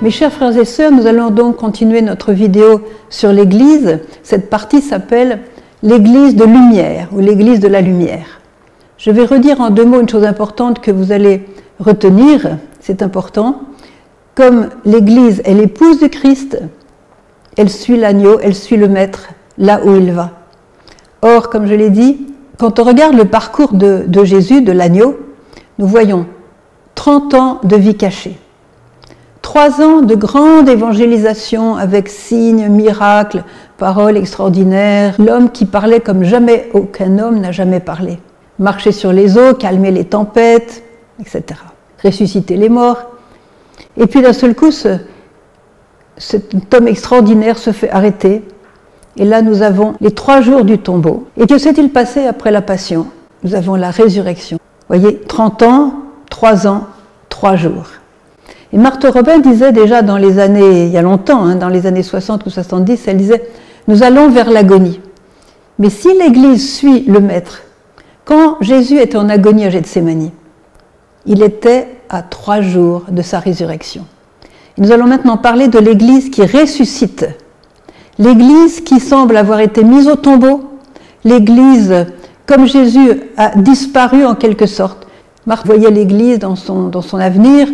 Mes chers frères et sœurs, nous allons donc continuer notre vidéo sur l'Église. Cette partie s'appelle l'Église de lumière ou l'Église de la lumière. Je vais redire en deux mots une chose importante que vous allez retenir, c'est important. Comme l'Église est l'épouse du Christ, elle suit l'agneau, elle suit le Maître là où il va. Or, comme je l'ai dit, quand on regarde le parcours de, Jésus, de l'agneau, nous voyons 30 ans de vie cachée. Trois ans de grande évangélisation avec signes, miracles, paroles extraordinaires. L'homme qui parlait comme jamais aucun homme n'a jamais parlé. Marcher sur les eaux, calmer les tempêtes, etc. Ressusciter les morts. Et puis d'un seul coup, ce, cet homme extraordinaire se fait arrêter. Et là, nous avons les trois jours du tombeau. Et que s'est-il passé après la passion? Nous avons la résurrection. Voyez, 30 ans, 3 ans, 3 jours. Et Marthe Robin disait déjà dans les années, il y a longtemps, hein, dans les années 60 ou 70, elle disait Nous allons vers l'agonie. Mais si l'Église suit le Maître, quand Jésus était en agonie à Gethsemane, il était à trois jours de sa résurrection. Et nous allons maintenant parler de l'Église qui ressuscite, l'Église qui semble avoir été mise au tombeau, l'Église comme Jésus a disparu en quelque sorte. Marthe voyait l'Église dans son, dans son avenir,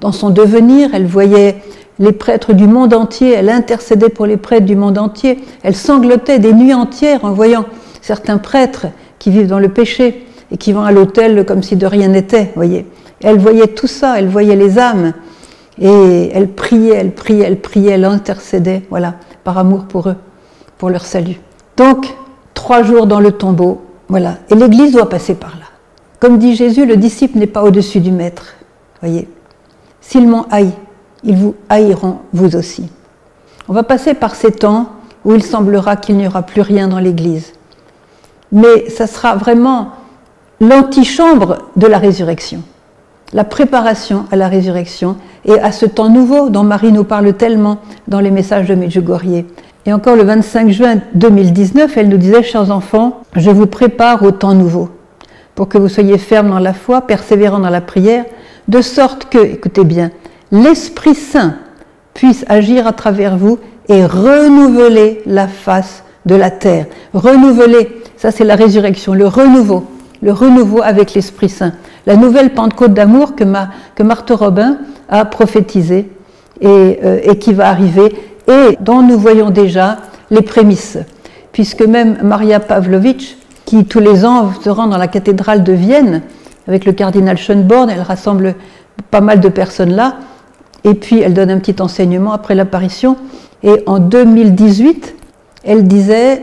dans son devenir, elle voyait les prêtres du monde entier, elle intercédait pour les prêtres du monde entier, elle sanglotait des nuits entières en voyant certains prêtres qui vivent dans le péché et qui vont à l'autel comme si de rien n'était, voyez. Elle voyait tout ça, elle voyait les âmes et elle priait, elle priait, elle priait, elle intercédait, voilà, par amour pour eux, pour leur salut. Donc, trois jours dans le tombeau, voilà, et l'Église doit passer par là. Comme dit Jésus, le disciple n'est pas au-dessus du maître, voyez. S'ils m'ont haï, ils vous haïront vous aussi. On va passer par ces temps où il semblera qu'il n'y aura plus rien dans l'Église. Mais ça sera vraiment l'antichambre de la résurrection, la préparation à la résurrection et à ce temps nouveau dont Marie nous parle tellement dans les messages de Medjugorje. Et encore le 25 juin 2019, elle nous disait, chers enfants, je vous prépare au temps nouveau, pour que vous soyez fermes dans la foi, persévérants dans la prière, de sorte que, écoutez bien, l'Esprit Saint puisse agir à travers vous et renouveler la face de la terre. Renouveler, ça c'est la résurrection, le renouveau, le renouveau avec l'Esprit Saint. La nouvelle Pentecôte d'amour que, Marthe Robin a prophétisée euh, et qui va arriver et dont nous voyons déjà les prémices. Puisque même Maria Pavlovitch, qui tous les ans se rend dans la cathédrale de Vienne, avec le cardinal Schönborn, elle rassemble pas mal de personnes là, et puis elle donne un petit enseignement après l'apparition. Et en 2018, elle disait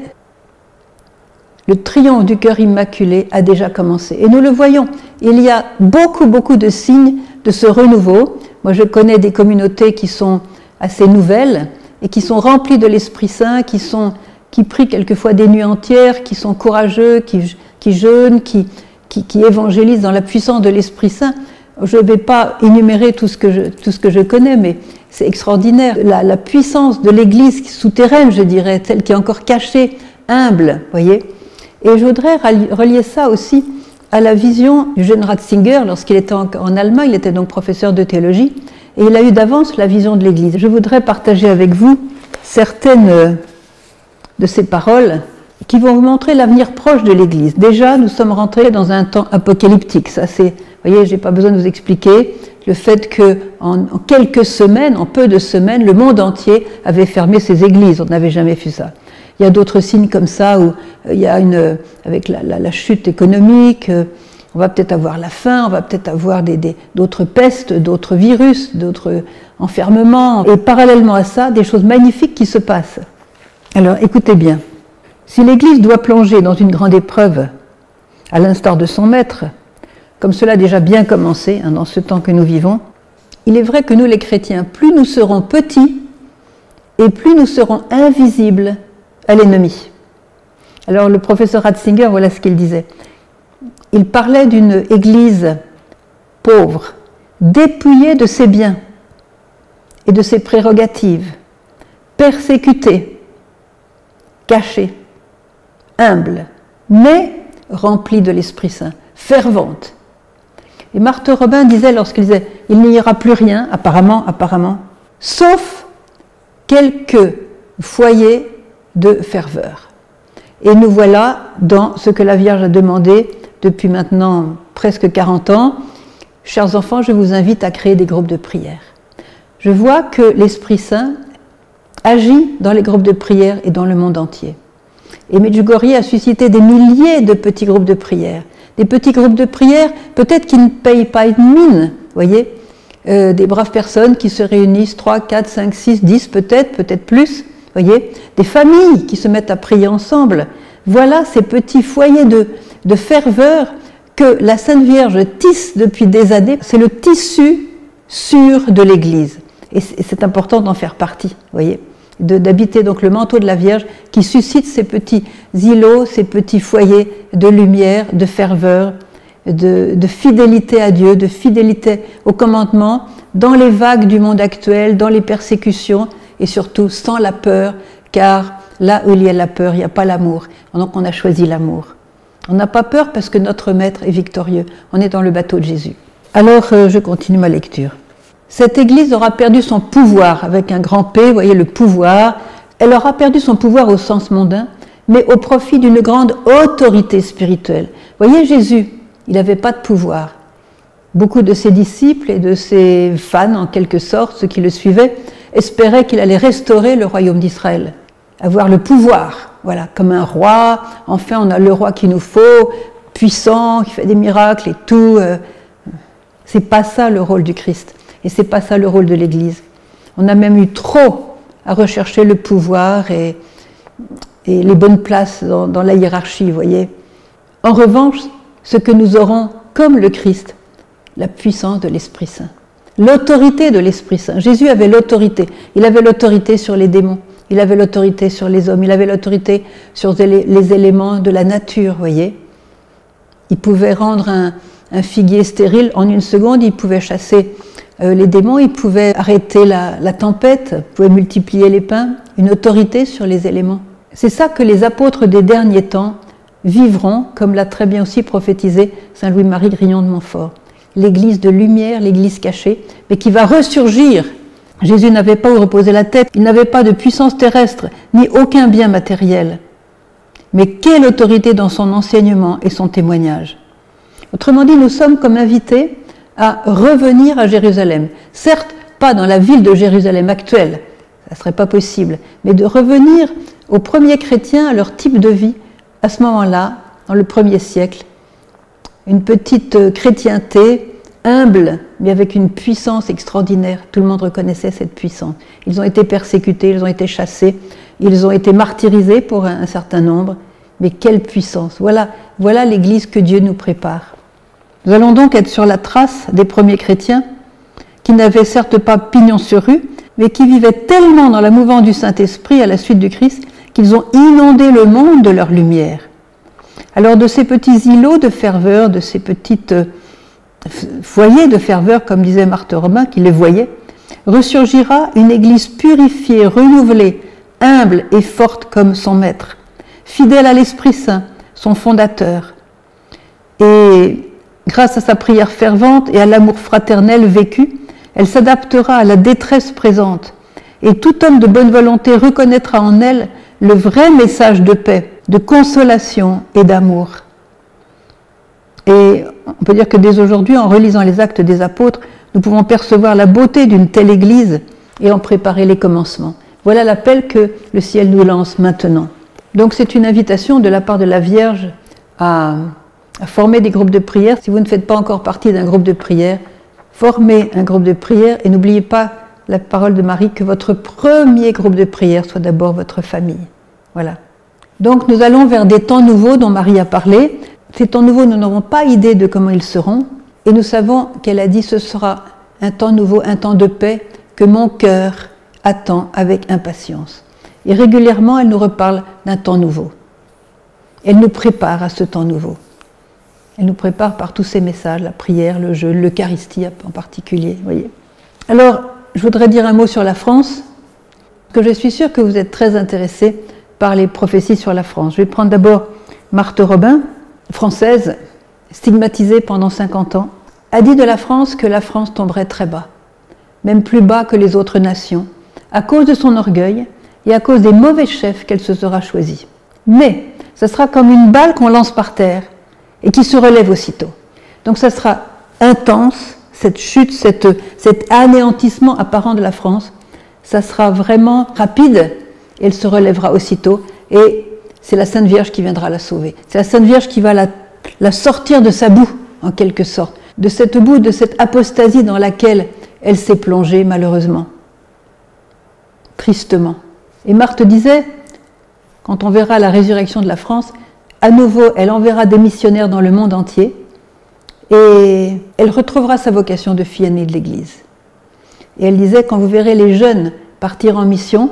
le triomphe du cœur immaculé a déjà commencé. Et nous le voyons, il y a beaucoup, beaucoup de signes de ce renouveau. Moi, je connais des communautés qui sont assez nouvelles et qui sont remplies de l'Esprit Saint, qui, sont, qui prient quelquefois des nuits entières, qui sont courageux, qui, qui jeûnent, qui, qui, évangélise dans la puissance de l'Esprit Saint. Je ne vais pas énumérer tout ce que je, tout ce que je connais, mais c'est extraordinaire. La, puissance de l'Église souterraine, je dirais, celle qui est encore cachée, humble, voyez. Et je voudrais relier ça aussi à la vision du jeune Ratzinger lorsqu'il était en, Allemagne, il était donc professeur de théologie, et il a eu d'avance la vision de l'Église. Je voudrais partager avec vous certaines de ces paroles qui vont vous montrer l'avenir proche de l'Église. Déjà, nous sommes rentrés dans un temps apocalyptique. Ça, c'est, vous voyez, j'ai pas besoin de vous expliquer le fait que en, quelques semaines, en peu de semaines, le monde entier avait fermé ses églises. On n'avait jamais vu ça. Il y a d'autres signes comme ça où euh, il y a une, avec la, chute économique, euh, on va peut-être avoir la faim, on va peut-être avoir d'autres pestes, d'autres virus, d'autres enfermements. Et parallèlement à ça, des choses magnifiques qui se passent. Alors, écoutez bien. Si l'Église doit plonger dans une grande épreuve, à l'instar de son Maître, comme cela a déjà bien commencé hein, dans ce temps que nous vivons, il est vrai que nous les chrétiens, plus nous serons petits et plus nous serons invisibles à l'ennemi. Alors le professeur Ratzinger, voilà ce qu'il disait. Il parlait d'une Église pauvre, dépouillée de ses biens et de ses prérogatives, persécutée, cachée humble, mais remplie de l'Esprit Saint, fervente. Et Marthe Robin disait lorsqu'il disait Il n'y aura plus rien, apparemment, apparemment, sauf quelques foyers de ferveur. Et nous voilà dans ce que la Vierge a demandé depuis maintenant presque 40 ans. Chers enfants, je vous invite à créer des groupes de prière. Je vois que l'Esprit Saint agit dans les groupes de prière et dans le monde entier. Et Medjugorje a suscité des milliers de petits groupes de prière. Des petits groupes de prière, peut-être qui ne payent pas une mine, voyez, euh, des braves personnes qui se réunissent 3, 4, 5, 6, 10 peut-être, peut-être plus, voyez, des familles qui se mettent à prier ensemble. Voilà ces petits foyers de, de ferveur que la Sainte Vierge tisse depuis des années. C'est le tissu sûr de l'Église. Et c'est important d'en faire partie, voyez d'habiter donc le manteau de la Vierge qui suscite ces petits îlots, ces petits foyers de lumière, de ferveur, de, fidélité à Dieu, de fidélité au commandement, dans les vagues du monde actuel, dans les persécutions et surtout sans la peur, car là où il y a la peur, il n'y a pas l'amour. Donc on a choisi l'amour. On n'a pas peur parce que notre Maître est victorieux. On est dans le bateau de Jésus. Alors euh, je continue ma lecture. Cette Église aura perdu son pouvoir avec un grand P, vous voyez le pouvoir. Elle aura perdu son pouvoir au sens mondain, mais au profit d'une grande autorité spirituelle. Voyez Jésus, il n'avait pas de pouvoir. Beaucoup de ses disciples et de ses fans, en quelque sorte, ceux qui le suivaient, espéraient qu'il allait restaurer le royaume d'Israël, avoir le pouvoir, voilà, comme un roi. Enfin, on a le roi qu'il nous faut, puissant, qui fait des miracles et tout. Euh. C'est pas ça le rôle du Christ. Et c'est pas ça le rôle de l'Église. On a même eu trop à rechercher le pouvoir et, les bonnes places dans, la hiérarchie, voyez. En revanche, ce que nous aurons comme le Christ, la puissance de l'Esprit Saint, l'autorité de l'Esprit Saint. Jésus avait l'autorité. Il avait l'autorité sur les démons, il avait l'autorité sur les hommes, il avait l'autorité sur les éléments de la nature, voyez. Il pouvait rendre un, figuier stérile en une seconde, il pouvait chasser les démons, ils pouvaient arrêter la, tempête, pouvaient multiplier les pains, une autorité sur les éléments. C'est ça que les apôtres des derniers temps vivront, comme l'a très bien aussi prophétisé Saint Louis-Marie Grignon de Montfort. L'église de lumière, l'église cachée, mais qui va ressurgir. Jésus n'avait pas où reposer la tête, il n'avait pas de puissance terrestre, ni aucun bien matériel. Mais quelle autorité dans son enseignement et son témoignage. Autrement dit, nous sommes comme invités à revenir à Jérusalem. Certes, pas dans la ville de Jérusalem actuelle, ça ne serait pas possible, mais de revenir aux premiers chrétiens, à leur type de vie, à ce moment-là, dans le premier siècle. Une petite chrétienté humble, mais avec une puissance extraordinaire. Tout le monde reconnaissait cette puissance. Ils ont été persécutés, ils ont été chassés, ils ont été martyrisés pour un, certain nombre. Mais quelle puissance Voilà, voilà l'Église que Dieu nous prépare. Nous allons donc être sur la trace des premiers chrétiens qui n'avaient certes pas pignon sur rue, mais qui vivaient tellement dans la mouvance du Saint-Esprit à la suite du Christ qu'ils ont inondé le monde de leur lumière. Alors de ces petits îlots de ferveur, de ces petits euh, foyers de ferveur, comme disait Marthe Romain, qui les voyait, ressurgira une Église purifiée, renouvelée, humble et forte comme son Maître, fidèle à l'Esprit Saint, son fondateur. Et Grâce à sa prière fervente et à l'amour fraternel vécu, elle s'adaptera à la détresse présente. Et tout homme de bonne volonté reconnaîtra en elle le vrai message de paix, de consolation et d'amour. Et on peut dire que dès aujourd'hui, en relisant les actes des apôtres, nous pouvons percevoir la beauté d'une telle Église et en préparer les commencements. Voilà l'appel que le ciel nous lance maintenant. Donc c'est une invitation de la part de la Vierge à à former des groupes de prière. Si vous ne faites pas encore partie d'un groupe de prière, formez un groupe de prière et n'oubliez pas la parole de Marie que votre premier groupe de prière soit d'abord votre famille. Voilà. Donc nous allons vers des temps nouveaux dont Marie a parlé. Ces temps nouveaux, nous n'aurons pas idée de comment ils seront. Et nous savons qu'elle a dit ce sera un temps nouveau, un temps de paix que mon cœur attend avec impatience. Et régulièrement, elle nous reparle d'un temps nouveau. Elle nous prépare à ce temps nouveau. Elle nous prépare par tous ces messages, la prière, le jeûne, l'Eucharistie en particulier. Voyez. Alors, je voudrais dire un mot sur la France, que je suis sûre que vous êtes très intéressés par les prophéties sur la France. Je vais prendre d'abord Marthe Robin, française, stigmatisée pendant 50 ans, a dit de la France que la France tomberait très bas. même plus bas que les autres nations, à cause de son orgueil et à cause des mauvais chefs qu'elle se sera choisie. Mais ce sera comme une balle qu'on lance par terre et qui se relève aussitôt. Donc ça sera intense, cette chute, cet anéantissement apparent de la France, ça sera vraiment rapide et elle se relèvera aussitôt et c'est la Sainte Vierge qui viendra la sauver. C'est la Sainte Vierge qui va la sortir de sa boue, en quelque sorte, de cette boue, de cette apostasie dans laquelle elle s'est plongée malheureusement, tristement. Et Marthe disait, quand on verra la résurrection de la France, à nouveau, elle enverra des missionnaires dans le monde entier et elle retrouvera sa vocation de fille aînée de l'Église. Et elle disait, quand vous verrez les jeunes partir en mission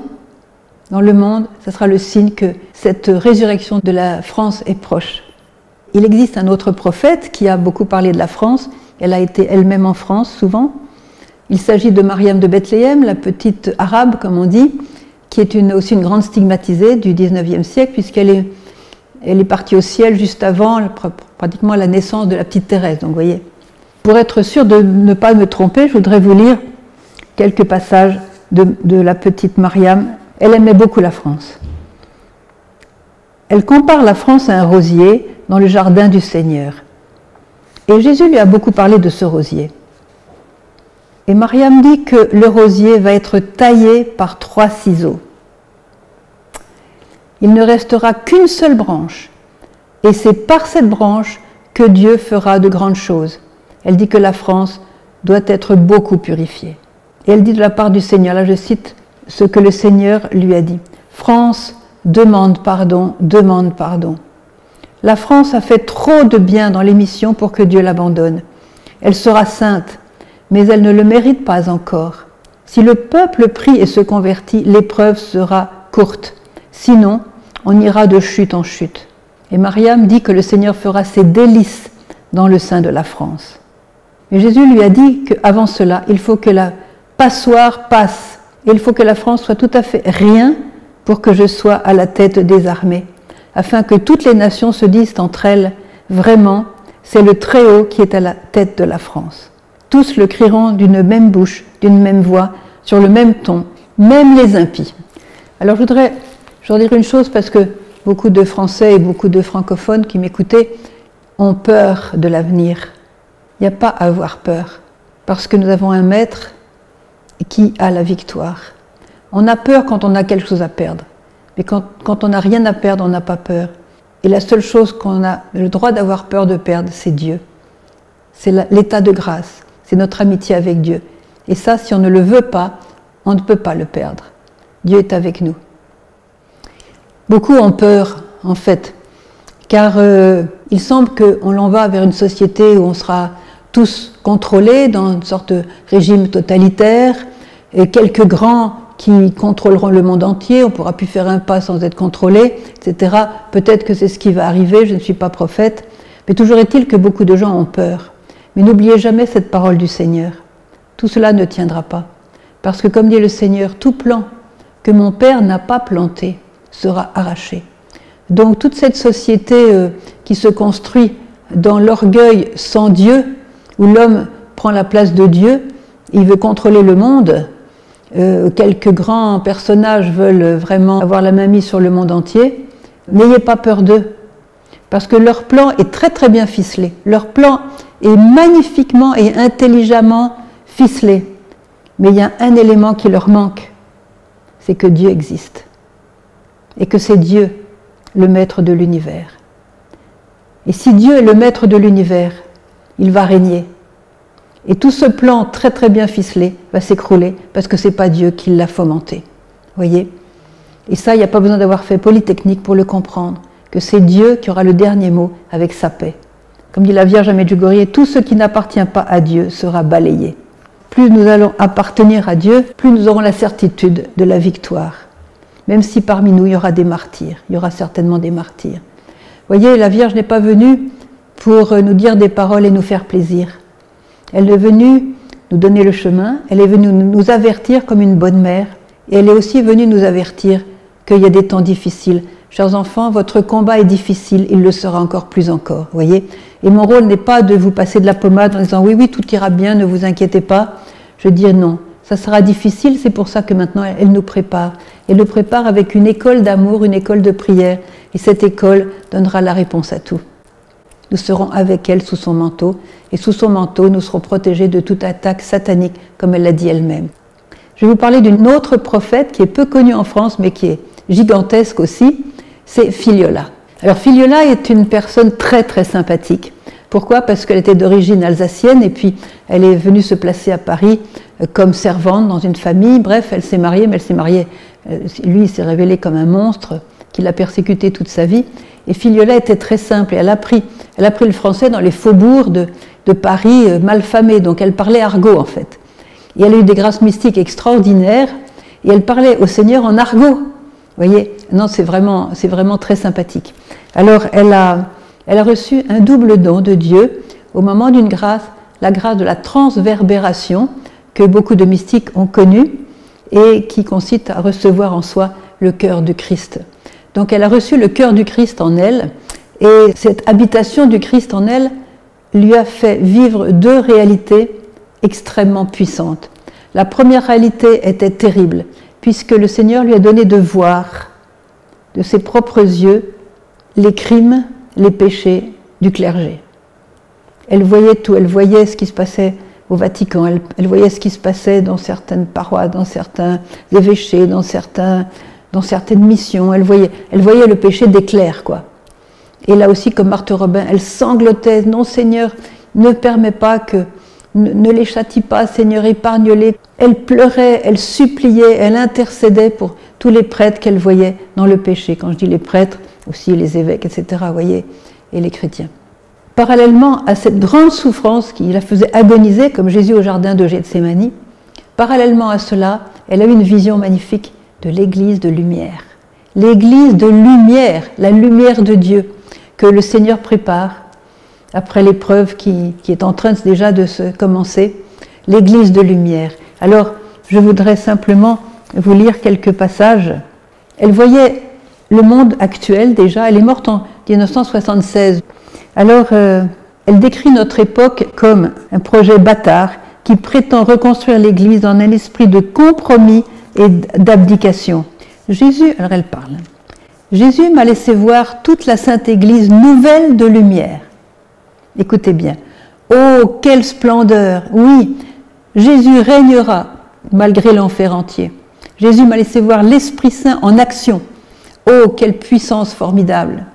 dans le monde, ce sera le signe que cette résurrection de la France est proche. Il existe un autre prophète qui a beaucoup parlé de la France, elle a été elle-même en France souvent. Il s'agit de Mariam de Bethléem, la petite arabe, comme on dit, qui est aussi une grande stigmatisée du 19e siècle, puisqu'elle est elle est partie au ciel juste avant pratiquement la naissance de la petite Thérèse. Donc, voyez. Pour être sûr de ne pas me tromper, je voudrais vous lire quelques passages de, de la petite Mariam. Elle aimait beaucoup la France. Elle compare la France à un rosier dans le jardin du Seigneur. Et Jésus lui a beaucoup parlé de ce rosier. Et Mariam dit que le rosier va être taillé par trois ciseaux il ne restera qu'une seule branche. Et c'est par cette branche que Dieu fera de grandes choses. Elle dit que la France doit être beaucoup purifiée. Et elle dit de la part du Seigneur, là je cite ce que le Seigneur lui a dit. France, demande pardon, demande pardon. La France a fait trop de bien dans l'émission pour que Dieu l'abandonne. Elle sera sainte, mais elle ne le mérite pas encore. Si le peuple prie et se convertit, l'épreuve sera courte. Sinon, on ira de chute en chute. Et Mariam dit que le Seigneur fera ses délices dans le sein de la France. Mais Jésus lui a dit qu'avant cela, il faut que la passoire passe. Et il faut que la France soit tout à fait rien pour que je sois à la tête des armées, afin que toutes les nations se disent entre elles, vraiment, c'est le Très-Haut qui est à la tête de la France. Tous le crieront d'une même bouche, d'une même voix, sur le même ton, même les impies. Alors je voudrais je voudrais dire une chose parce que beaucoup de Français et beaucoup de francophones qui m'écoutaient ont peur de l'avenir. Il n'y a pas à avoir peur parce que nous avons un maître qui a la victoire. On a peur quand on a quelque chose à perdre, mais quand, quand on n'a rien à perdre, on n'a pas peur. Et la seule chose qu'on a le droit d'avoir peur de perdre, c'est Dieu. C'est l'état de grâce, c'est notre amitié avec Dieu. Et ça, si on ne le veut pas, on ne peut pas le perdre. Dieu est avec nous. Beaucoup ont peur, en fait, car euh, il semble qu'on l'en va vers une société où on sera tous contrôlés dans une sorte de régime totalitaire, et quelques grands qui contrôleront le monde entier, on ne pourra plus faire un pas sans être contrôlé, etc. Peut-être que c'est ce qui va arriver, je ne suis pas prophète, mais toujours est-il que beaucoup de gens ont peur. Mais n'oubliez jamais cette parole du Seigneur. Tout cela ne tiendra pas. Parce que comme dit le Seigneur, tout plan que mon Père n'a pas planté sera arraché. Donc toute cette société euh, qui se construit dans l'orgueil sans Dieu, où l'homme prend la place de Dieu, il veut contrôler le monde, euh, quelques grands personnages veulent vraiment avoir la main mise sur le monde entier, n'ayez pas peur d'eux, parce que leur plan est très très bien ficelé. Leur plan est magnifiquement et intelligemment ficelé. Mais il y a un élément qui leur manque, c'est que Dieu existe et que c'est Dieu le maître de l'univers. Et si Dieu est le maître de l'univers, il va régner. Et tout ce plan très très bien ficelé va s'écrouler parce que ce n'est pas Dieu qui l'a fomenté. Voyez? Et ça, il n'y a pas besoin d'avoir fait Polytechnique pour le comprendre, que c'est Dieu qui aura le dernier mot avec sa paix. Comme dit la Vierge à Medjugorje, tout ce qui n'appartient pas à Dieu sera balayé. Plus nous allons appartenir à Dieu, plus nous aurons la certitude de la victoire même si parmi nous il y aura des martyrs, il y aura certainement des martyrs. Voyez, la Vierge n'est pas venue pour nous dire des paroles et nous faire plaisir. Elle est venue nous donner le chemin, elle est venue nous avertir comme une bonne mère, et elle est aussi venue nous avertir qu'il y a des temps difficiles. Chers enfants, votre combat est difficile, il le sera encore plus encore, voyez. Et mon rôle n'est pas de vous passer de la pommade en disant oui, oui, tout ira bien, ne vous inquiétez pas. Je dis non, Ça sera difficile, c'est pour ça que maintenant elle nous prépare. Elle nous prépare avec une école d'amour, une école de prière. Et cette école donnera la réponse à tout. Nous serons avec elle sous son manteau. Et sous son manteau, nous serons protégés de toute attaque satanique, comme elle l'a dit elle-même. Je vais vous parler d'une autre prophète qui est peu connue en France, mais qui est gigantesque aussi. C'est Filiola. Alors Filiola est une personne très très sympathique. Pourquoi? Parce qu'elle était d'origine alsacienne et puis elle est venue se placer à Paris euh, comme servante dans une famille. Bref, elle s'est mariée, mais elle s'est mariée. Euh, lui, il s'est révélé comme un monstre qui l'a persécuté toute sa vie. Et Filiola était très simple et elle a appris, elle a le français dans les faubourgs de, de Paris euh, malfamés. Donc elle parlait argot en fait. Et elle a eu des grâces mystiques extraordinaires et elle parlait au Seigneur en argot. Vous voyez? Non, c'est vraiment, c'est vraiment très sympathique. Alors elle a elle a reçu un double don de Dieu au moment d'une grâce, la grâce de la transverbération que beaucoup de mystiques ont connue et qui consiste à recevoir en soi le cœur du Christ. Donc elle a reçu le cœur du Christ en elle et cette habitation du Christ en elle lui a fait vivre deux réalités extrêmement puissantes. La première réalité était terrible puisque le Seigneur lui a donné de voir de ses propres yeux les crimes les péchés du clergé. Elle voyait tout, elle voyait ce qui se passait au Vatican, elle, voyait ce qui se passait dans certaines paroisses, dans certains évêchés, dans, certaines missions, elle voyait, elle voyait le péché des clercs, quoi. Et là aussi, comme Marthe Robin, elle sanglotait, non Seigneur, ne permets pas que, ne les châtie pas, Seigneur, épargne-les. Elle pleurait, elle suppliait, elle intercédait pour tous les prêtres qu'elle voyait dans le péché. Quand je dis les prêtres, aussi les évêques, etc., voyez, et les chrétiens. Parallèlement à cette grande souffrance qui la faisait agoniser, comme Jésus au jardin de Gethsemane, parallèlement à cela, elle a eu une vision magnifique de l'église de lumière. L'église de lumière, la lumière de Dieu, que le Seigneur prépare après l'épreuve qui, qui est en train déjà de se commencer, l'église de lumière. Alors, je voudrais simplement vous lire quelques passages. Elle voyait le monde actuel déjà. Elle est morte en 1976. Alors, euh, elle décrit notre époque comme un projet bâtard qui prétend reconstruire l'Église dans un esprit de compromis et d'abdication. Jésus, alors elle parle, Jésus m'a laissé voir toute la Sainte Église nouvelle de lumière. Écoutez bien. Oh, quelle splendeur Oui, Jésus régnera malgré l'enfer entier. Jésus m'a laissé voir l'Esprit Saint en action. Oh, quelle puissance formidable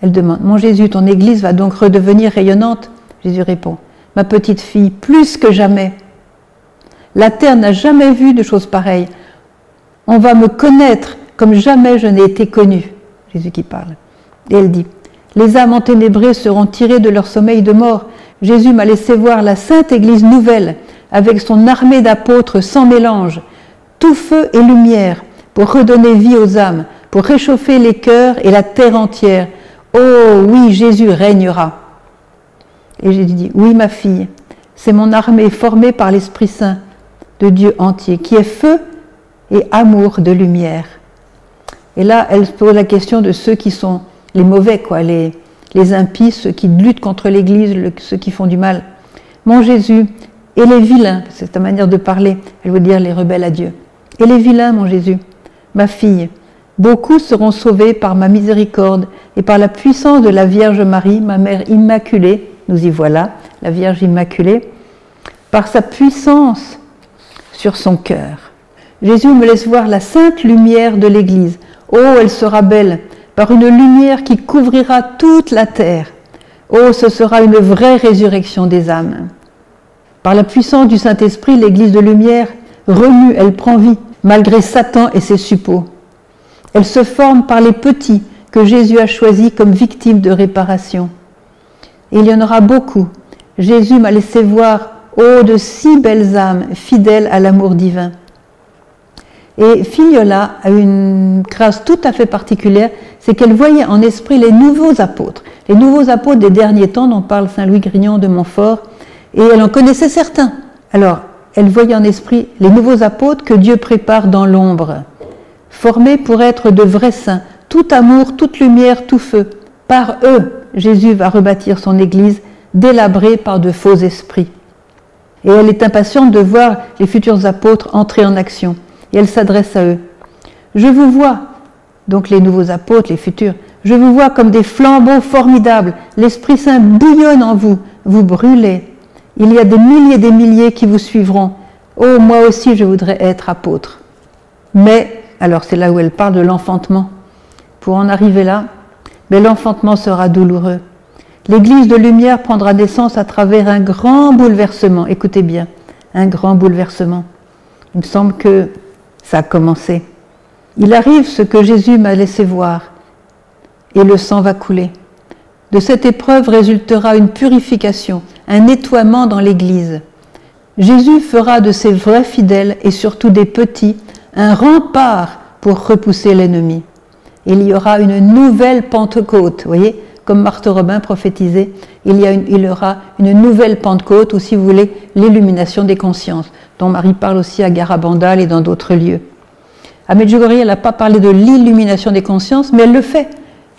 Elle demande, Mon Jésus, ton Église va donc redevenir rayonnante? Jésus répond, Ma petite fille, plus que jamais. La terre n'a jamais vu de choses pareilles. On va me connaître comme jamais je n'ai été connu. Jésus qui parle. Et elle dit, Les âmes enténébrées seront tirées de leur sommeil de mort. Jésus m'a laissé voir la sainte Église nouvelle, avec son armée d'apôtres sans mélange, tout feu et lumière, pour redonner vie aux âmes, pour réchauffer les cœurs et la terre entière. Oh oui, Jésus régnera. Et Jésus dit, oui ma fille, c'est mon armée formée par l'Esprit Saint de Dieu entier, qui est feu et amour de lumière. Et là, elle se pose la question de ceux qui sont les mauvais, quoi, les, les impies, ceux qui luttent contre l'Église, ceux qui font du mal. Mon Jésus, et les vilains, c'est ta manière de parler, elle veut dire les rebelles à Dieu. Et les vilains, mon Jésus, Ma fille, beaucoup seront sauvés par ma miséricorde et par la puissance de la Vierge Marie, ma mère immaculée, nous y voilà, la Vierge immaculée, par sa puissance sur son cœur. Jésus me laisse voir la sainte lumière de l'Église. Oh, elle sera belle, par une lumière qui couvrira toute la terre. Oh, ce sera une vraie résurrection des âmes. Par la puissance du Saint-Esprit, l'Église de lumière remue, elle prend vie malgré Satan et ses suppôts. Elle se forme par les petits que Jésus a choisis comme victimes de réparation. Et il y en aura beaucoup. Jésus m'a laissé voir, oh, de si belles âmes fidèles à l'amour divin. Et Fignola a une grâce tout à fait particulière, c'est qu'elle voyait en esprit les nouveaux apôtres, les nouveaux apôtres des derniers temps dont parle Saint Louis Grignon de Montfort, et elle en connaissait certains. Alors, elle voyait en esprit les nouveaux apôtres que Dieu prépare dans l'ombre, formés pour être de vrais saints, tout amour, toute lumière, tout feu. Par eux, Jésus va rebâtir son Église, délabrée par de faux esprits. Et elle est impatiente de voir les futurs apôtres entrer en action. Et elle s'adresse à eux. Je vous vois, donc les nouveaux apôtres, les futurs, je vous vois comme des flambeaux formidables. L'Esprit Saint bouillonne en vous, vous brûlez. Il y a des milliers et des milliers qui vous suivront. Oh, moi aussi, je voudrais être apôtre. Mais, alors c'est là où elle parle de l'enfantement. Pour en arriver là, mais l'enfantement sera douloureux. L'Église de lumière prendra naissance à travers un grand bouleversement. Écoutez bien, un grand bouleversement. Il me semble que ça a commencé. Il arrive ce que Jésus m'a laissé voir, et le sang va couler. De cette épreuve résultera une purification, un nettoiement dans l'Église. Jésus fera de ses vrais fidèles, et surtout des petits, un rempart pour repousser l'ennemi. Il y aura une nouvelle Pentecôte, voyez, comme Marthe Robin prophétisait, il y, il y aura une nouvelle Pentecôte, ou si vous voulez, l'illumination des consciences, dont Marie parle aussi à Garabandal et dans d'autres lieux. À Medjugorje, elle n'a pas parlé de l'illumination des consciences, mais elle le fait.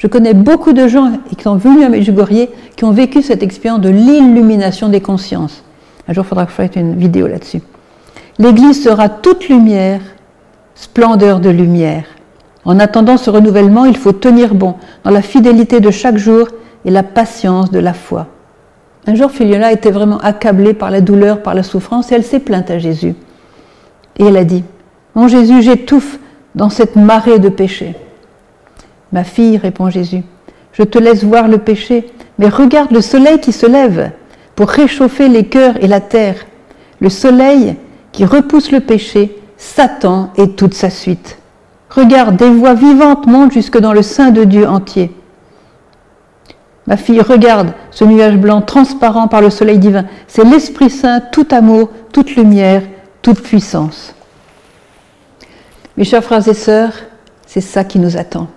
Je connais beaucoup de gens qui sont venus à Medjugorje qui ont vécu cette expérience de l'illumination des consciences. Un jour, il faudra que je fasse une vidéo là-dessus. L'Église sera toute lumière, splendeur de lumière. En attendant ce renouvellement, il faut tenir bon dans la fidélité de chaque jour et la patience de la foi. Un jour, Filiola était vraiment accablée par la douleur, par la souffrance, et elle s'est plainte à Jésus. Et elle a dit, Mon Jésus, j'étouffe dans cette marée de péché. Ma fille, répond Jésus, je te laisse voir le péché, mais regarde le soleil qui se lève pour réchauffer les cœurs et la terre. Le soleil qui repousse le péché, Satan et toute sa suite. Regarde, des voix vivantes montent jusque dans le sein de Dieu entier. Ma fille, regarde ce nuage blanc transparent par le soleil divin. C'est l'Esprit Saint, tout amour, toute lumière, toute puissance. Mes chers frères et sœurs, c'est ça qui nous attend.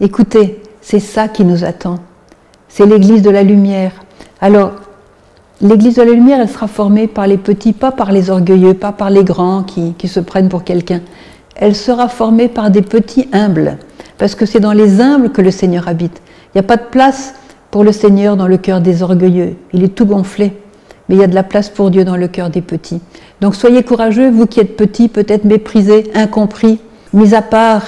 Écoutez, c'est ça qui nous attend. C'est l'Église de la lumière. Alors, l'Église de la lumière, elle sera formée par les petits, pas par les orgueilleux, pas par les grands qui, se prennent pour quelqu'un elle sera formée par des petits humbles, parce que c'est dans les humbles que le Seigneur habite. Il n'y a pas de place pour le Seigneur dans le cœur des orgueilleux, il est tout gonflé, mais il y a de la place pour Dieu dans le cœur des petits. Donc soyez courageux, vous qui êtes petits, peut-être méprisés, incompris, mis à part,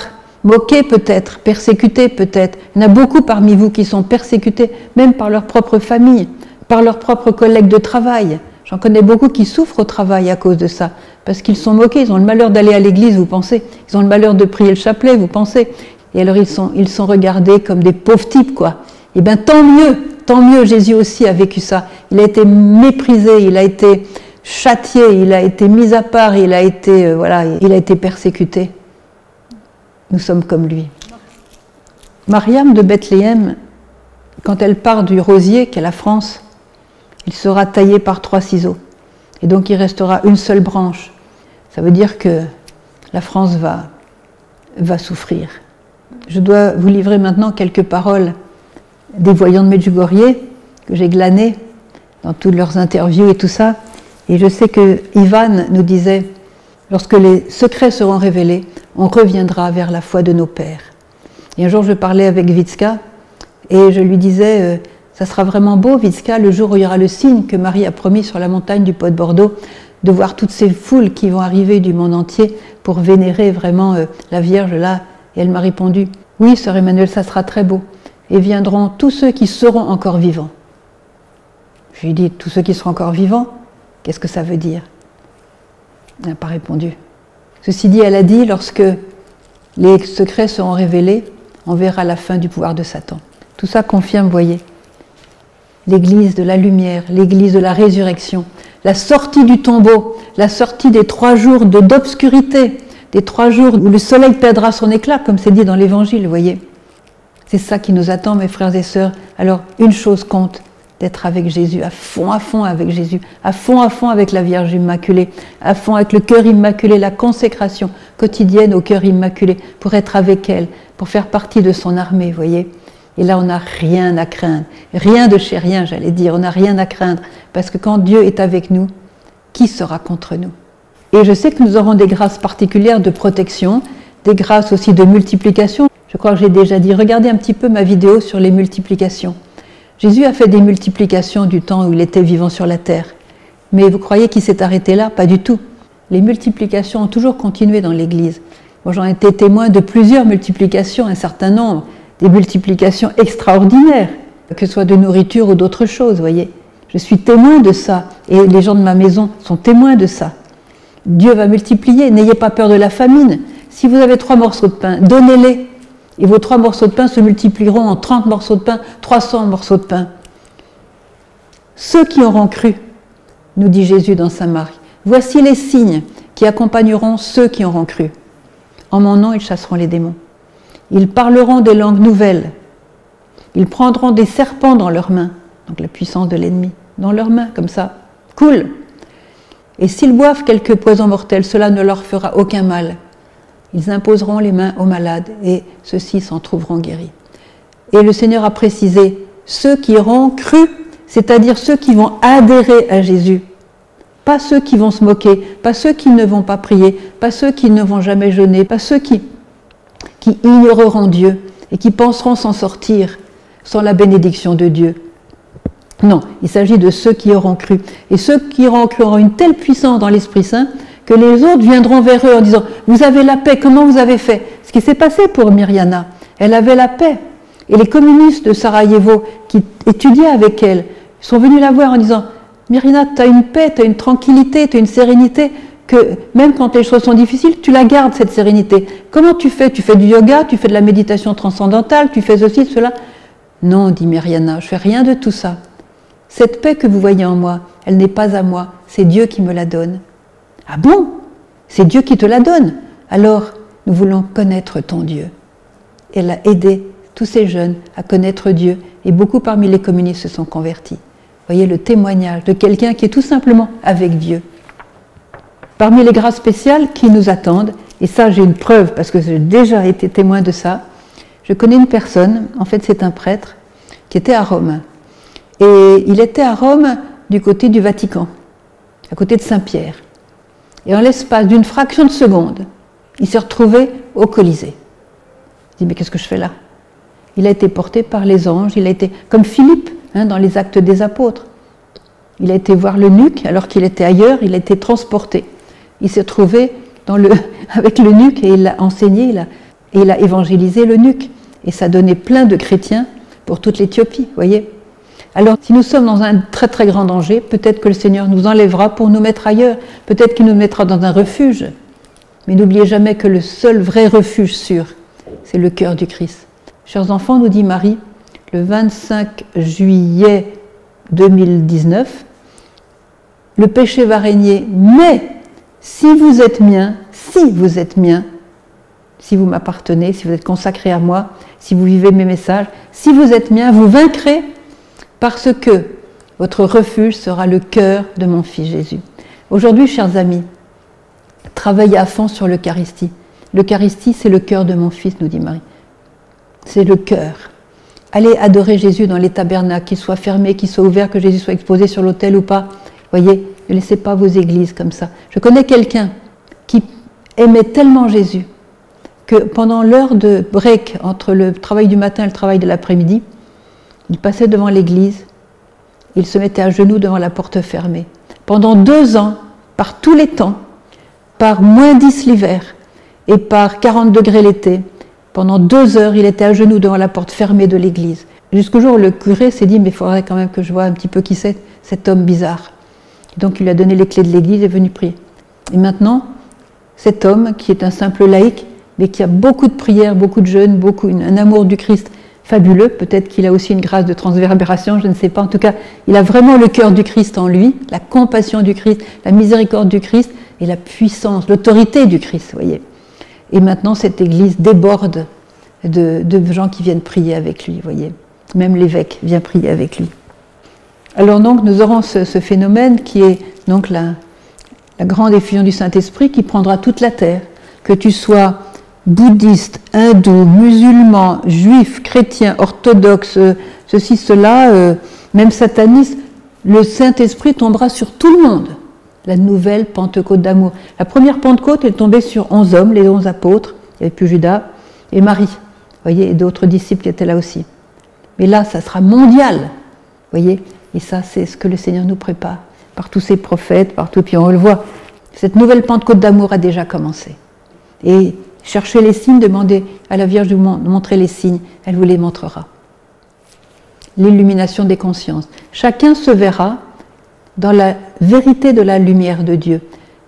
moqués peut-être, persécutés peut-être. Il y en a beaucoup parmi vous qui sont persécutés, même par leur propre famille, par leurs propres collègues de travail. J'en connais beaucoup qui souffrent au travail à cause de ça, parce qu'ils sont moqués, ils ont le malheur d'aller à l'église, vous pensez, ils ont le malheur de prier le chapelet, vous pensez, et alors ils sont, ils sont regardés comme des pauvres types, quoi. Eh bien tant mieux, tant mieux, Jésus aussi a vécu ça. Il a été méprisé, il a été châtié, il a été mis à part, il a été, euh, voilà, il a été persécuté. Nous sommes comme lui. Mariam de Bethléem, quand elle part du rosier qu'est la France, il sera taillé par trois ciseaux. Et donc il restera une seule branche. Ça veut dire que la France va, va souffrir. Je dois vous livrer maintenant quelques paroles des voyants de Medjugorje que j'ai glanées dans toutes leurs interviews et tout ça. Et je sais que Ivan nous disait, lorsque les secrets seront révélés, on reviendra vers la foi de nos pères. Et un jour, je parlais avec Vitska et je lui disais, euh, ça sera vraiment beau, Vitska, le jour où il y aura le signe que Marie a promis sur la montagne du Pot de Bordeaux, de voir toutes ces foules qui vont arriver du monde entier pour vénérer vraiment euh, la Vierge là. Et elle m'a répondu, oui, sœur Emmanuel, ça sera très beau. Et viendront tous ceux qui seront encore vivants. Je lui ai dit, tous ceux qui seront encore vivants, qu'est-ce que ça veut dire? Elle n'a pas répondu. Ceci dit, elle a dit, lorsque les secrets seront révélés, on verra la fin du pouvoir de Satan. Tout ça confirme, voyez, l'église de la lumière, l'église de la résurrection, la sortie du tombeau, la sortie des trois jours d'obscurité, des trois jours où le soleil perdra son éclat, comme c'est dit dans l'évangile, voyez. C'est ça qui nous attend, mes frères et sœurs. Alors, une chose compte, d'être avec Jésus, à fond, à fond avec Jésus, à fond, à fond avec la Vierge Immaculée, à fond avec le cœur immaculé, la consécration quotidienne au cœur immaculé, pour être avec elle, pour faire partie de son armée, voyez. Et là, on n'a rien à craindre. Rien de chez rien, j'allais dire. On n'a rien à craindre. Parce que quand Dieu est avec nous, qui sera contre nous? Et je sais que nous aurons des grâces particulières de protection, des grâces aussi de multiplication. Je crois que j'ai déjà dit, regardez un petit peu ma vidéo sur les multiplications. Jésus a fait des multiplications du temps où il était vivant sur la terre. Mais vous croyez qu'il s'est arrêté là? Pas du tout. Les multiplications ont toujours continué dans l'Église. Moi, j'en ai été témoin de plusieurs multiplications, un certain nombre, des multiplications extraordinaires, que ce soit de nourriture ou d'autres choses, voyez. Je suis témoin de ça, et les gens de ma maison sont témoins de ça. Dieu va multiplier, n'ayez pas peur de la famine. Si vous avez trois morceaux de pain, donnez-les, et vos trois morceaux de pain se multiplieront en 30 morceaux de pain, 300 morceaux de pain. Ceux qui auront cru, nous dit Jésus dans Saint Marie, voici les signes qui accompagneront ceux qui auront cru. En mon nom, ils chasseront les démons. Ils parleront des langues nouvelles. Ils prendront des serpents dans leurs mains, donc la puissance de l'ennemi, dans leurs mains, comme ça. Cool. Et s'ils boivent quelques poisons mortels, cela ne leur fera aucun mal. Ils imposeront les mains aux malades et ceux-ci s'en trouveront guéris. Et le Seigneur a précisé, ceux qui auront cru, c'est-à-dire ceux qui vont adhérer à Jésus, pas ceux qui vont se moquer, pas ceux qui ne vont pas prier, pas ceux qui ne vont jamais jeûner, pas ceux qui, ignoreront Dieu et qui penseront s'en sortir sans la bénédiction de Dieu. Non, il s'agit de ceux qui auront cru. Et ceux qui auront cru auront une telle puissance dans l'Esprit Saint que les autres viendront vers eux en disant Vous avez la paix, comment vous avez fait? Ce qui s'est passé pour Myriana, elle avait la paix. Et les communistes de Sarajevo qui étudiaient avec elle sont venus la voir en disant Myriana, tu as une paix, tu as une tranquillité, tu as une sérénité que même quand les choses sont difficiles, tu la gardes, cette sérénité. Comment tu fais? Tu fais du yoga, tu fais de la méditation transcendantale, tu fais ceci, cela Non, dit Myriana, je fais rien de tout ça. Cette paix que vous voyez en moi, elle n'est pas à moi, c'est Dieu qui me la donne. Ah bon? C'est Dieu qui te la donne. Alors, nous voulons connaître ton Dieu. Elle a aidé tous ces jeunes à connaître Dieu et beaucoup parmi les communistes se sont convertis. Voyez le témoignage de quelqu'un qui est tout simplement avec Dieu. Parmi les grâces spéciales qui nous attendent, et ça j'ai une preuve parce que j'ai déjà été témoin de ça, je connais une personne, en fait c'est un prêtre, qui était à Rome. Et il était à Rome du côté du Vatican, à côté de Saint-Pierre. Et en l'espace d'une fraction de seconde, il s'est retrouvé au Colisée. Il dit, mais qu'est-ce que je fais là? Il a été porté par les anges, il a été comme Philippe hein, dans les actes des apôtres. Il a été voir le nuque alors qu'il était ailleurs, il a été transporté. Il s'est trouvé avec le nuque et il a enseigné il a, et il a évangélisé le nuque. Et ça donné plein de chrétiens pour toute l'Éthiopie, voyez alors, si nous sommes dans un très très grand danger, peut-être que le Seigneur nous enlèvera pour nous mettre ailleurs, peut-être qu'il nous mettra dans un refuge. Mais n'oubliez jamais que le seul vrai refuge sûr, c'est le cœur du Christ. Chers enfants, nous dit Marie, le 25 juillet 2019, le péché va régner, mais si vous êtes mien, si vous êtes mien, si vous m'appartenez, si vous êtes consacré à moi, si vous vivez mes messages, si vous êtes mien, vous vaincrez parce que votre refuge sera le cœur de mon Fils Jésus. Aujourd'hui, chers amis, travaillez à fond sur l'Eucharistie. L'Eucharistie, c'est le cœur de mon Fils, nous dit Marie. C'est le cœur. Allez adorer Jésus dans les tabernacles, qu'il soit fermé, qu'il soit ouvert, que Jésus soit exposé sur l'autel ou pas. Voyez, ne laissez pas vos églises comme ça. Je connais quelqu'un qui aimait tellement Jésus que pendant l'heure de break entre le travail du matin et le travail de l'après-midi, il passait devant l'église, il se mettait à genoux devant la porte fermée. Pendant deux ans, par tous les temps, par moins 10 l'hiver et par 40 degrés l'été, pendant deux heures, il était à genoux devant la porte fermée de l'église. Jusqu'au jour le curé s'est dit, mais il faudrait quand même que je vois un petit peu qui c'est, cet homme bizarre. donc il lui a donné les clés de l'église et est venu prier. Et maintenant, cet homme, qui est un simple laïc, mais qui a beaucoup de prières, beaucoup de jeûnes, beaucoup, un amour du Christ fabuleux. Peut-être qu'il a aussi une grâce de transverbération, je ne sais pas. En tout cas, il a vraiment le cœur du Christ en lui, la compassion du Christ, la miséricorde du Christ et la puissance, l'autorité du Christ, voyez. Et maintenant, cette église déborde de, gens qui viennent prier avec lui, voyez. Même l'évêque vient prier avec lui. Alors donc, nous aurons ce, phénomène qui est donc la, la grande effusion du Saint-Esprit qui prendra toute la terre. Que tu sois bouddhistes, hindous, musulmans, juifs, chrétiens, orthodoxes, euh, ceci, cela, euh, même satanistes, le Saint-Esprit tombera sur tout le monde. La nouvelle Pentecôte d'amour. La première Pentecôte est tombée sur onze hommes, les onze apôtres, il n'y avait plus Judas, et Marie. voyez, et d'autres disciples qui étaient là aussi. Mais là, ça sera mondial. voyez, et ça, c'est ce que le Seigneur nous prépare. par tous ces prophètes, partout, puis on le voit. Cette nouvelle Pentecôte d'amour a déjà commencé. Et cherchez les signes, demandez à la Vierge de vous montrer les signes, elle vous les montrera. L'illumination des consciences. Chacun se verra dans la vérité de la lumière de Dieu.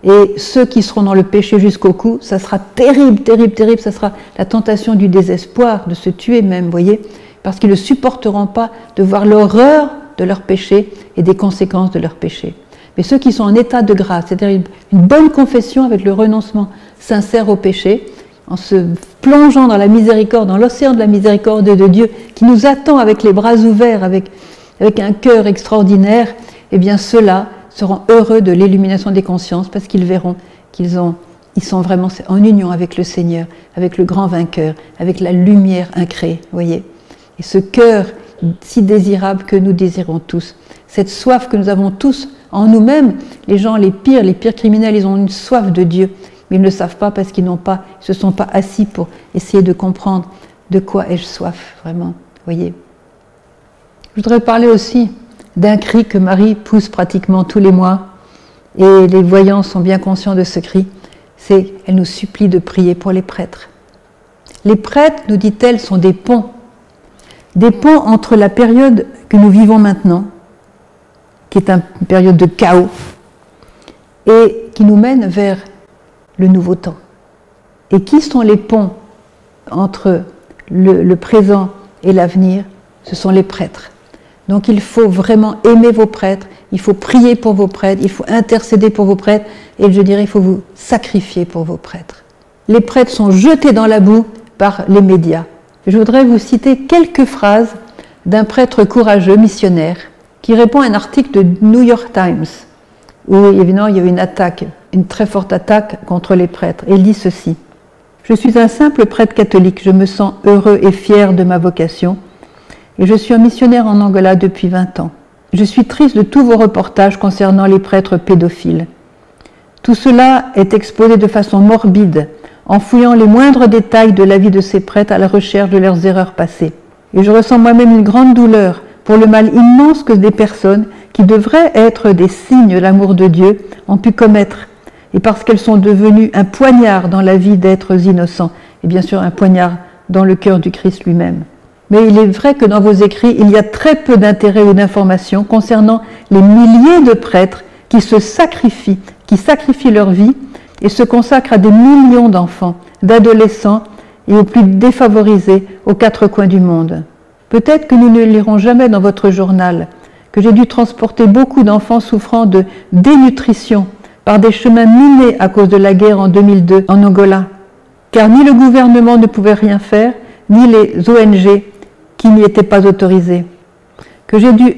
Et ceux qui seront dans le péché jusqu'au cou, ça sera terrible, terrible, terrible, ça sera la tentation du désespoir, de se tuer même, voyez, parce qu'ils ne supporteront pas de voir l'horreur de leur péché et des conséquences de leur péché. Mais ceux qui sont en état de grâce, c'est-à-dire une bonne confession avec le renoncement sincère au péché, en se plongeant dans la miséricorde, dans l'océan de la miséricorde de Dieu, qui nous attend avec les bras ouverts, avec, avec un cœur extraordinaire, eh bien ceux-là seront heureux de l'illumination des consciences parce qu'ils verront qu'ils ont, ils sont vraiment en union avec le Seigneur, avec le grand vainqueur, avec la lumière incréée, voyez. Et ce cœur si désirable que nous désirons tous, cette soif que nous avons tous en nous-mêmes, les gens les pires, les pires criminels, ils ont une soif de Dieu, mais ils ne le savent pas parce qu'ils n'ont pas, se sont pas assis pour essayer de comprendre de quoi ai-je soif, vraiment, voyez. Je voudrais parler aussi d'un cri que Marie pousse pratiquement tous les mois, et les voyants sont bien conscients de ce cri, c'est elle nous supplie de prier pour les prêtres. Les prêtres, nous dit-elle, sont des ponts, des ponts entre la période que nous vivons maintenant, qui est une période de chaos, et qui nous mène vers le nouveau temps. Et qui sont les ponts entre le, présent et l'avenir? Ce sont les prêtres. Donc il faut vraiment aimer vos prêtres, il faut prier pour vos prêtres, il faut intercéder pour vos prêtres, et je dirais, il faut vous sacrifier pour vos prêtres. Les prêtres sont jetés dans la boue par les médias. Je voudrais vous citer quelques phrases d'un prêtre courageux, missionnaire, qui répond à un article de New York Times, où évidemment il y avait une attaque, une très forte attaque contre les prêtres. Et il dit ceci. Je suis un simple prêtre catholique, je me sens heureux et fier de ma vocation et je suis un missionnaire en Angola depuis 20 ans. Je suis triste de tous vos reportages concernant les prêtres pédophiles. Tout cela est exposé de façon morbide, en fouillant les moindres détails de la vie de ces prêtres à la recherche de leurs erreurs passées. Et je ressens moi-même une grande douleur pour le mal immense que des personnes qui devraient être des signes de l'amour de Dieu ont pu commettre, et parce qu'elles sont devenues un poignard dans la vie d'êtres innocents, et bien sûr un poignard dans le cœur du Christ lui-même mais il est vrai que dans vos écrits, il y a très peu d'intérêt ou d'informations concernant les milliers de prêtres qui se sacrifient, qui sacrifient leur vie et se consacrent à des millions d'enfants, d'adolescents et aux plus défavorisés aux quatre coins du monde. Peut-être que nous ne lirons jamais dans votre journal que j'ai dû transporter beaucoup d'enfants souffrant de dénutrition par des chemins minés à cause de la guerre en 2002 en Angola, car ni le gouvernement ne pouvait rien faire, ni les ONG qui n'y étaient pas autorisés, que j'ai dû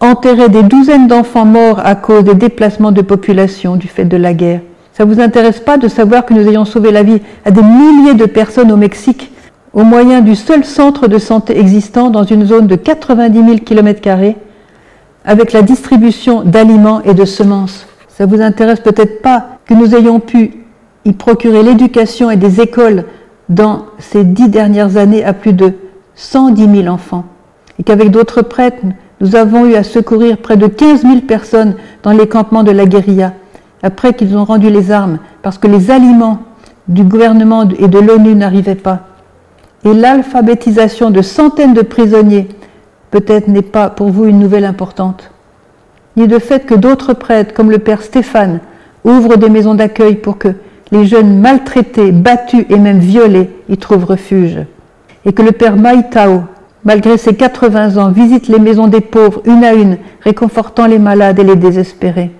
enterrer des douzaines d'enfants morts à cause des déplacements de population du fait de la guerre. Ça ne vous intéresse pas de savoir que nous ayons sauvé la vie à des milliers de personnes au Mexique au moyen du seul centre de santé existant dans une zone de 90 000 km avec la distribution d'aliments et de semences. Ça vous intéresse peut-être pas que nous ayons pu y procurer l'éducation et des écoles dans ces dix dernières années à plus de 110 000 enfants, et qu'avec d'autres prêtres, nous avons eu à secourir près de 15 000 personnes dans les campements de la guérilla, après qu'ils ont rendu les armes, parce que les aliments du gouvernement et de l'ONU n'arrivaient pas. Et l'alphabétisation de centaines de prisonniers, peut-être n'est pas pour vous une nouvelle importante, ni le fait que d'autres prêtres, comme le père Stéphane, ouvrent des maisons d'accueil pour que les jeunes maltraités, battus et même violés y trouvent refuge et que le père Maïtao, malgré ses 80 ans, visite les maisons des pauvres une à une, réconfortant les malades et les désespérés.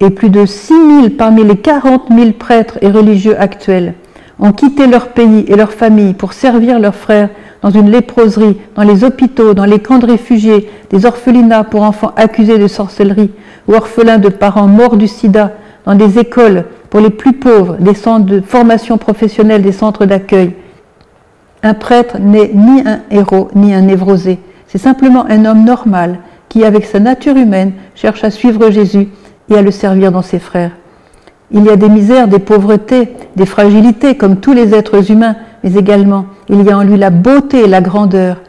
Et plus de 6 000 parmi les 40 000 prêtres et religieux actuels ont quitté leur pays et leur famille pour servir leurs frères dans une léproserie, dans les hôpitaux, dans les camps de réfugiés, des orphelinats pour enfants accusés de sorcellerie ou orphelins de parents morts du sida, dans des écoles pour les plus pauvres, des centres de formation professionnelle, des centres d'accueil, un prêtre n'est ni un héros ni un névrosé. C'est simplement un homme normal qui, avec sa nature humaine, cherche à suivre Jésus et à le servir dans ses frères. Il y a des misères, des pauvretés, des fragilités, comme tous les êtres humains, mais également il y a en lui la beauté et la grandeur,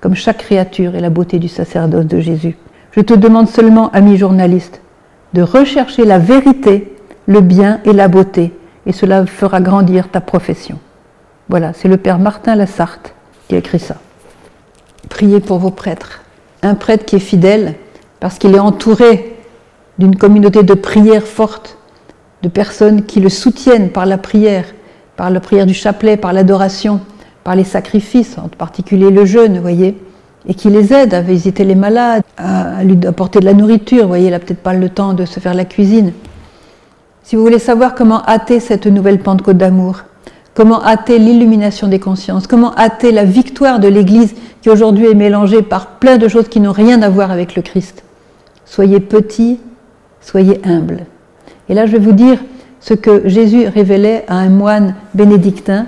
comme chaque créature et la beauté du sacerdoce de Jésus. Je te demande seulement, ami journaliste, de rechercher la vérité, le bien et la beauté, et cela fera grandir ta profession. Voilà, c'est le père Martin Lassarte qui a écrit ça. Priez pour vos prêtres. Un prêtre qui est fidèle, parce qu'il est entouré d'une communauté de prières fortes, de personnes qui le soutiennent par la prière, par la prière du chapelet, par l'adoration, par les sacrifices, en particulier le jeûne, vous voyez, et qui les aident à visiter les malades, à lui apporter de la nourriture, vous voyez, il n'a peut-être pas le temps de se faire la cuisine. Si vous voulez savoir comment hâter cette nouvelle Pentecôte d'amour, comment hâter l'illumination des consciences, comment hâter la victoire de l'Église qui aujourd'hui est mélangée par plein de choses qui n'ont rien à voir avec le Christ. Soyez petits, soyez humbles. Et là, je vais vous dire ce que Jésus révélait à un moine bénédictin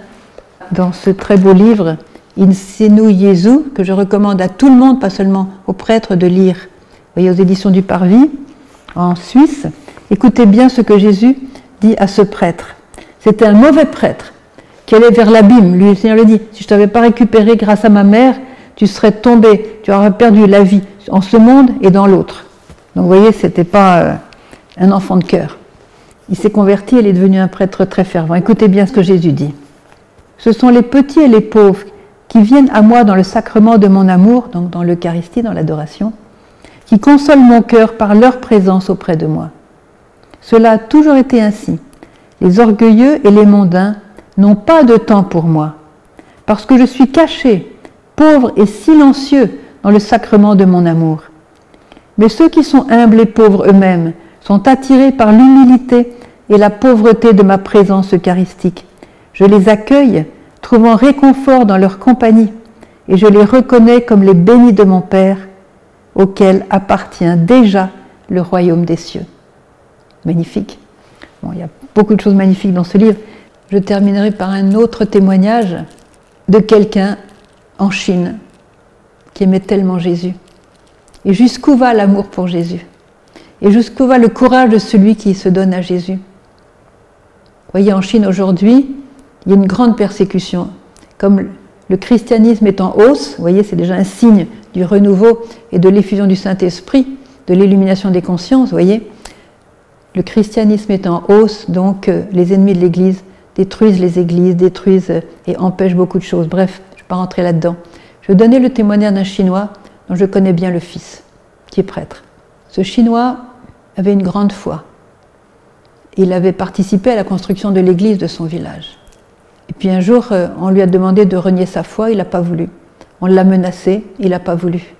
dans ce très beau livre, Insenu Jesu, que je recommande à tout le monde, pas seulement aux prêtres, de lire. Vous voyez, aux éditions du Parvis, en Suisse. Écoutez bien ce que Jésus dit à ce prêtre. C'était un mauvais prêtre qui allait vers l'abîme. Lui, le Seigneur le dit, si je t'avais pas récupéré grâce à ma mère, tu serais tombé, tu aurais perdu la vie en ce monde et dans l'autre. Donc vous voyez, ce n'était pas euh, un enfant de cœur. Il s'est converti, il est devenu un prêtre très fervent. Écoutez bien ce que Jésus dit. Ce sont les petits et les pauvres qui viennent à moi dans le sacrement de mon amour, donc dans l'Eucharistie, dans l'adoration, qui consolent mon cœur par leur présence auprès de moi. Cela a toujours été ainsi. Les orgueilleux et les mondains n'ont pas de temps pour moi, parce que je suis caché, pauvre et silencieux dans le sacrement de mon amour. Mais ceux qui sont humbles et pauvres eux-mêmes sont attirés par l'humilité et la pauvreté de ma présence eucharistique. Je les accueille, trouvant réconfort dans leur compagnie, et je les reconnais comme les bénis de mon Père, auquel appartient déjà le royaume des cieux. Magnifique. Il y a beaucoup de choses magnifiques dans ce livre. Je terminerai par un autre témoignage de quelqu'un en Chine qui aimait tellement Jésus. Et jusqu'où va l'amour pour Jésus? Et jusqu'où va le courage de celui qui se donne à Jésus? Vous voyez, en Chine aujourd'hui, il y a une grande persécution. Comme le christianisme est en hausse, vous voyez, c'est déjà un signe du renouveau et de l'effusion du Saint-Esprit, de l'illumination des consciences, vous voyez. Le christianisme est en hausse, donc euh, les ennemis de l'Église détruisent les églises, détruisent euh, et empêchent beaucoup de choses. Bref, je ne vais pas rentrer là-dedans. Je vais donner le témoignage d'un Chinois dont je connais bien le fils, qui est prêtre. Ce Chinois avait une grande foi. Il avait participé à la construction de l'église de son village. Et puis un jour, euh, on lui a demandé de renier sa foi, il n'a pas voulu. On l'a menacé, il n'a pas voulu.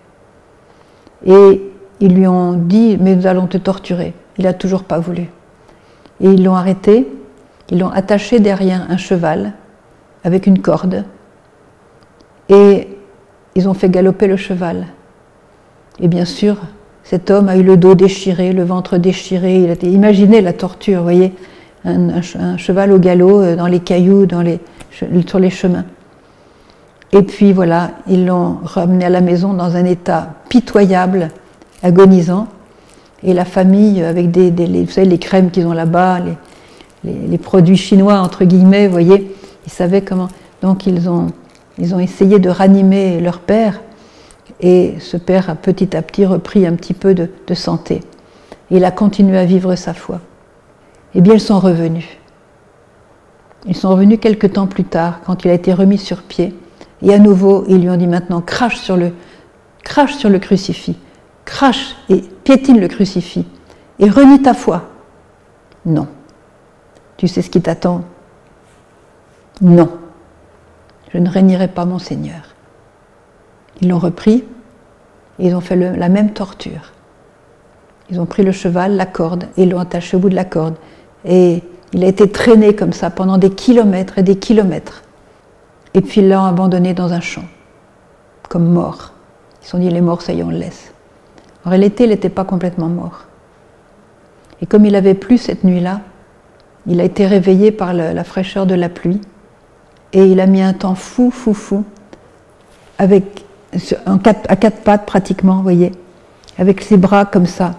Et ils lui ont dit, mais nous allons te torturer. Il n'a toujours pas voulu. Et ils l'ont arrêté, ils l'ont attaché derrière un cheval avec une corde. Et ils ont fait galoper le cheval. Et bien sûr, cet homme a eu le dos déchiré, le ventre déchiré. Il a imaginé la torture, voyez, un, cheval au galop euh, dans les cailloux, sur les chemins. Et puis voilà, ils l'ont ramené à la maison dans un état pitoyable, agonisant. Et la famille, avec des, les, crèmes qu'ils ont là-bas, les, produits chinois, entre guillemets, vous voyez, ils savaient comment. Donc ils ont essayé de ranimer leur père. Et ce père a petit à petit repris un petit peu de, santé. il a continué à vivre sa foi. Eh bien, ils sont revenus. Ils sont revenus quelque temps plus tard, quand il a été remis sur pied. Et à nouveau, ils lui ont dit maintenant, crache sur le, crache sur le crucifix, crache et piétine le crucifix, et renie ta foi. Non. Tu sais ce qui t'attend? Non. Je ne réunirai pas mon Seigneur. Ils l'ont repris et ils ont fait la même torture. Ils ont pris le cheval, la corde, et l'ont attaché au bout de la corde. Et il a été traîné comme ça pendant des kilomètres et des kilomètres. Et puis ils l'ont abandonné dans un champ, comme mort. Ils se sont dit, il est mort, ça y est, on le laisse. En réalité, il n'était pas complètement mort. Et comme il avait plu cette nuit-là, il a été réveillé par la fraîcheur de la pluie. Et il a mis un temps fou, fou, fou, avec à quatre pattes pratiquement, vous voyez, avec ses bras comme ça,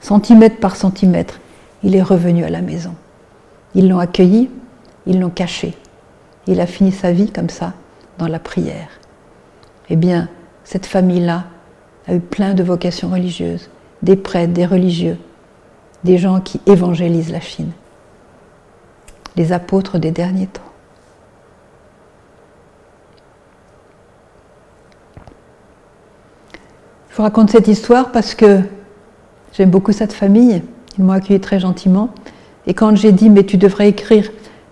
centimètre par centimètre, il est revenu à la maison. Ils l'ont accueilli, ils l'ont caché. Il a fini sa vie comme ça, dans la prière. Eh bien, cette famille-là a eu plein de vocations religieuses, des prêtres, des religieux. des gens qui évangélisent la Chine, les apôtres des derniers temps. Vous raconte cette histoire parce que j'aime beaucoup cette famille. Ils m'ont accueilli très gentiment. Et quand j'ai dit, mais tu devrais écrire,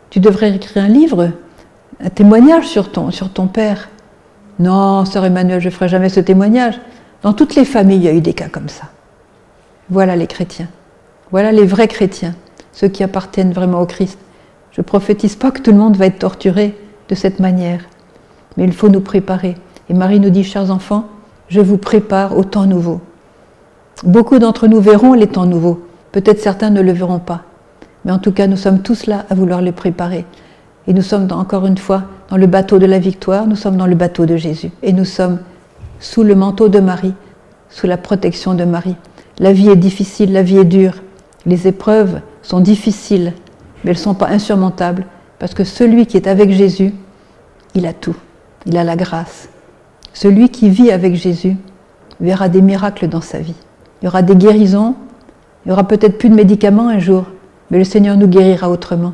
tu devrais écrire un livre, un témoignage sur ton, sur ton père. Non, sœur Emmanuel, je ne ferai jamais ce témoignage. Dans toutes les familles, il y a eu des cas comme ça. Voilà les chrétiens. Voilà les vrais chrétiens, ceux qui appartiennent vraiment au Christ. Je ne prophétise pas que tout le monde va être torturé de cette manière, mais il faut nous préparer. Et Marie nous dit, chers enfants, je vous prépare au temps nouveau. Beaucoup d'entre nous verront les temps nouveaux, peut-être certains ne le verront pas, mais en tout cas nous sommes tous là à vouloir les préparer. Et nous sommes encore une fois dans le bateau de la victoire, nous sommes dans le bateau de Jésus, et nous sommes sous le manteau de Marie, sous la protection de Marie. La vie est difficile, la vie est dure, les épreuves sont difficiles, mais elles ne sont pas insurmontables, parce que celui qui est avec Jésus, il a tout, il a la grâce. Celui qui vit avec Jésus verra des miracles dans sa vie. Il y aura des guérisons, il y aura peut-être plus de médicaments un jour, mais le Seigneur nous guérira autrement.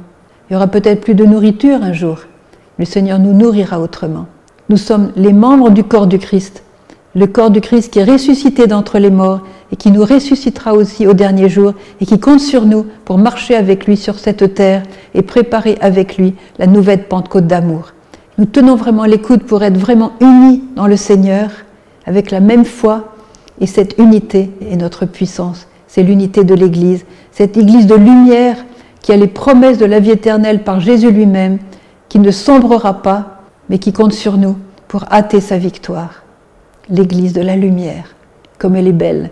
Il y aura peut-être plus de nourriture un jour, le Seigneur nous nourrira autrement. Nous sommes les membres du corps du Christ, le corps du Christ qui est ressuscité d'entre les morts et qui nous ressuscitera aussi au dernier jour et qui compte sur nous pour marcher avec lui sur cette terre et préparer avec lui la nouvelle Pentecôte d'amour. Nous tenons vraiment les coudes pour être vraiment unis dans le Seigneur avec la même foi et cette unité est notre puissance. C'est l'unité de l'Église, cette Église de lumière qui a les promesses de la vie éternelle par Jésus lui-même, qui ne sombrera pas, mais qui compte sur nous pour hâter sa victoire l'Église de la lumière, comme elle est belle.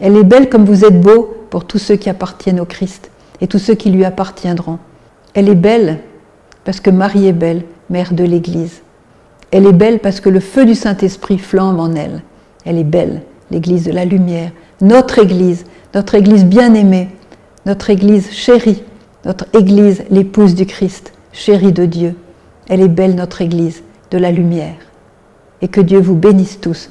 Elle est belle comme vous êtes beau pour tous ceux qui appartiennent au Christ et tous ceux qui lui appartiendront. Elle est belle parce que Marie est belle, mère de l'Église. Elle est belle parce que le feu du Saint-Esprit flambe en elle. Elle est belle, l'Église de la lumière, notre Église, notre Église bien-aimée, notre Église chérie, notre Église, l'épouse du Christ, chérie de Dieu. Elle est belle, notre Église de la lumière et que Dieu vous bénisse tous.